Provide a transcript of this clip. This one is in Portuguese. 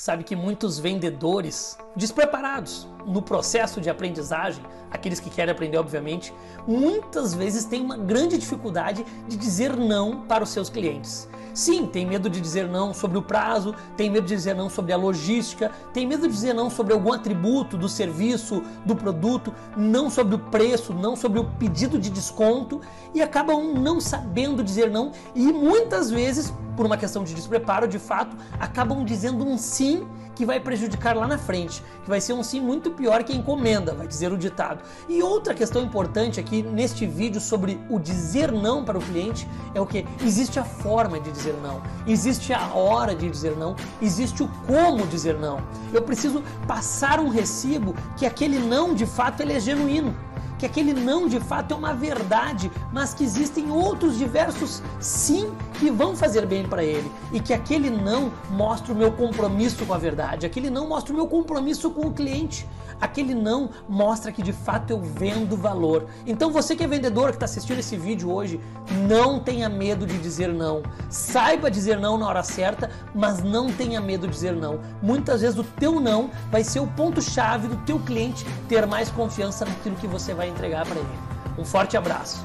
Sabe que muitos vendedores despreparados no processo de aprendizagem, aqueles que querem aprender, obviamente, muitas vezes têm uma grande dificuldade de dizer não para os seus clientes. Sim, tem medo de dizer não sobre o prazo, tem medo de dizer não sobre a logística, tem medo de dizer não sobre algum atributo do serviço, do produto, não sobre o preço, não sobre o pedido de desconto e acabam não sabendo dizer não e muitas vezes, por uma questão de despreparo, de fato, acabam dizendo um sim que vai prejudicar lá na frente, que vai ser um sim muito pior que encomenda, vai dizer o ditado. E outra questão importante aqui neste vídeo sobre o dizer não para o cliente é o que? Existe a forma de dizer não, existe a hora de dizer não, existe o como dizer não. Eu preciso passar um recibo que aquele não de fato ele é genuíno que aquele não de fato é uma verdade, mas que existem outros diversos sim que vão fazer bem para ele e que aquele não mostra o meu compromisso com a verdade, aquele não mostra o meu compromisso com o cliente, aquele não mostra que de fato eu vendo valor. Então você que é vendedor que está assistindo esse vídeo hoje, não tenha medo de dizer não. Saiba dizer não na hora certa, mas não tenha medo de dizer não. Muitas vezes o teu não vai ser o ponto chave do teu cliente ter mais confiança naquilo que você vai entregar para ele. Um forte abraço.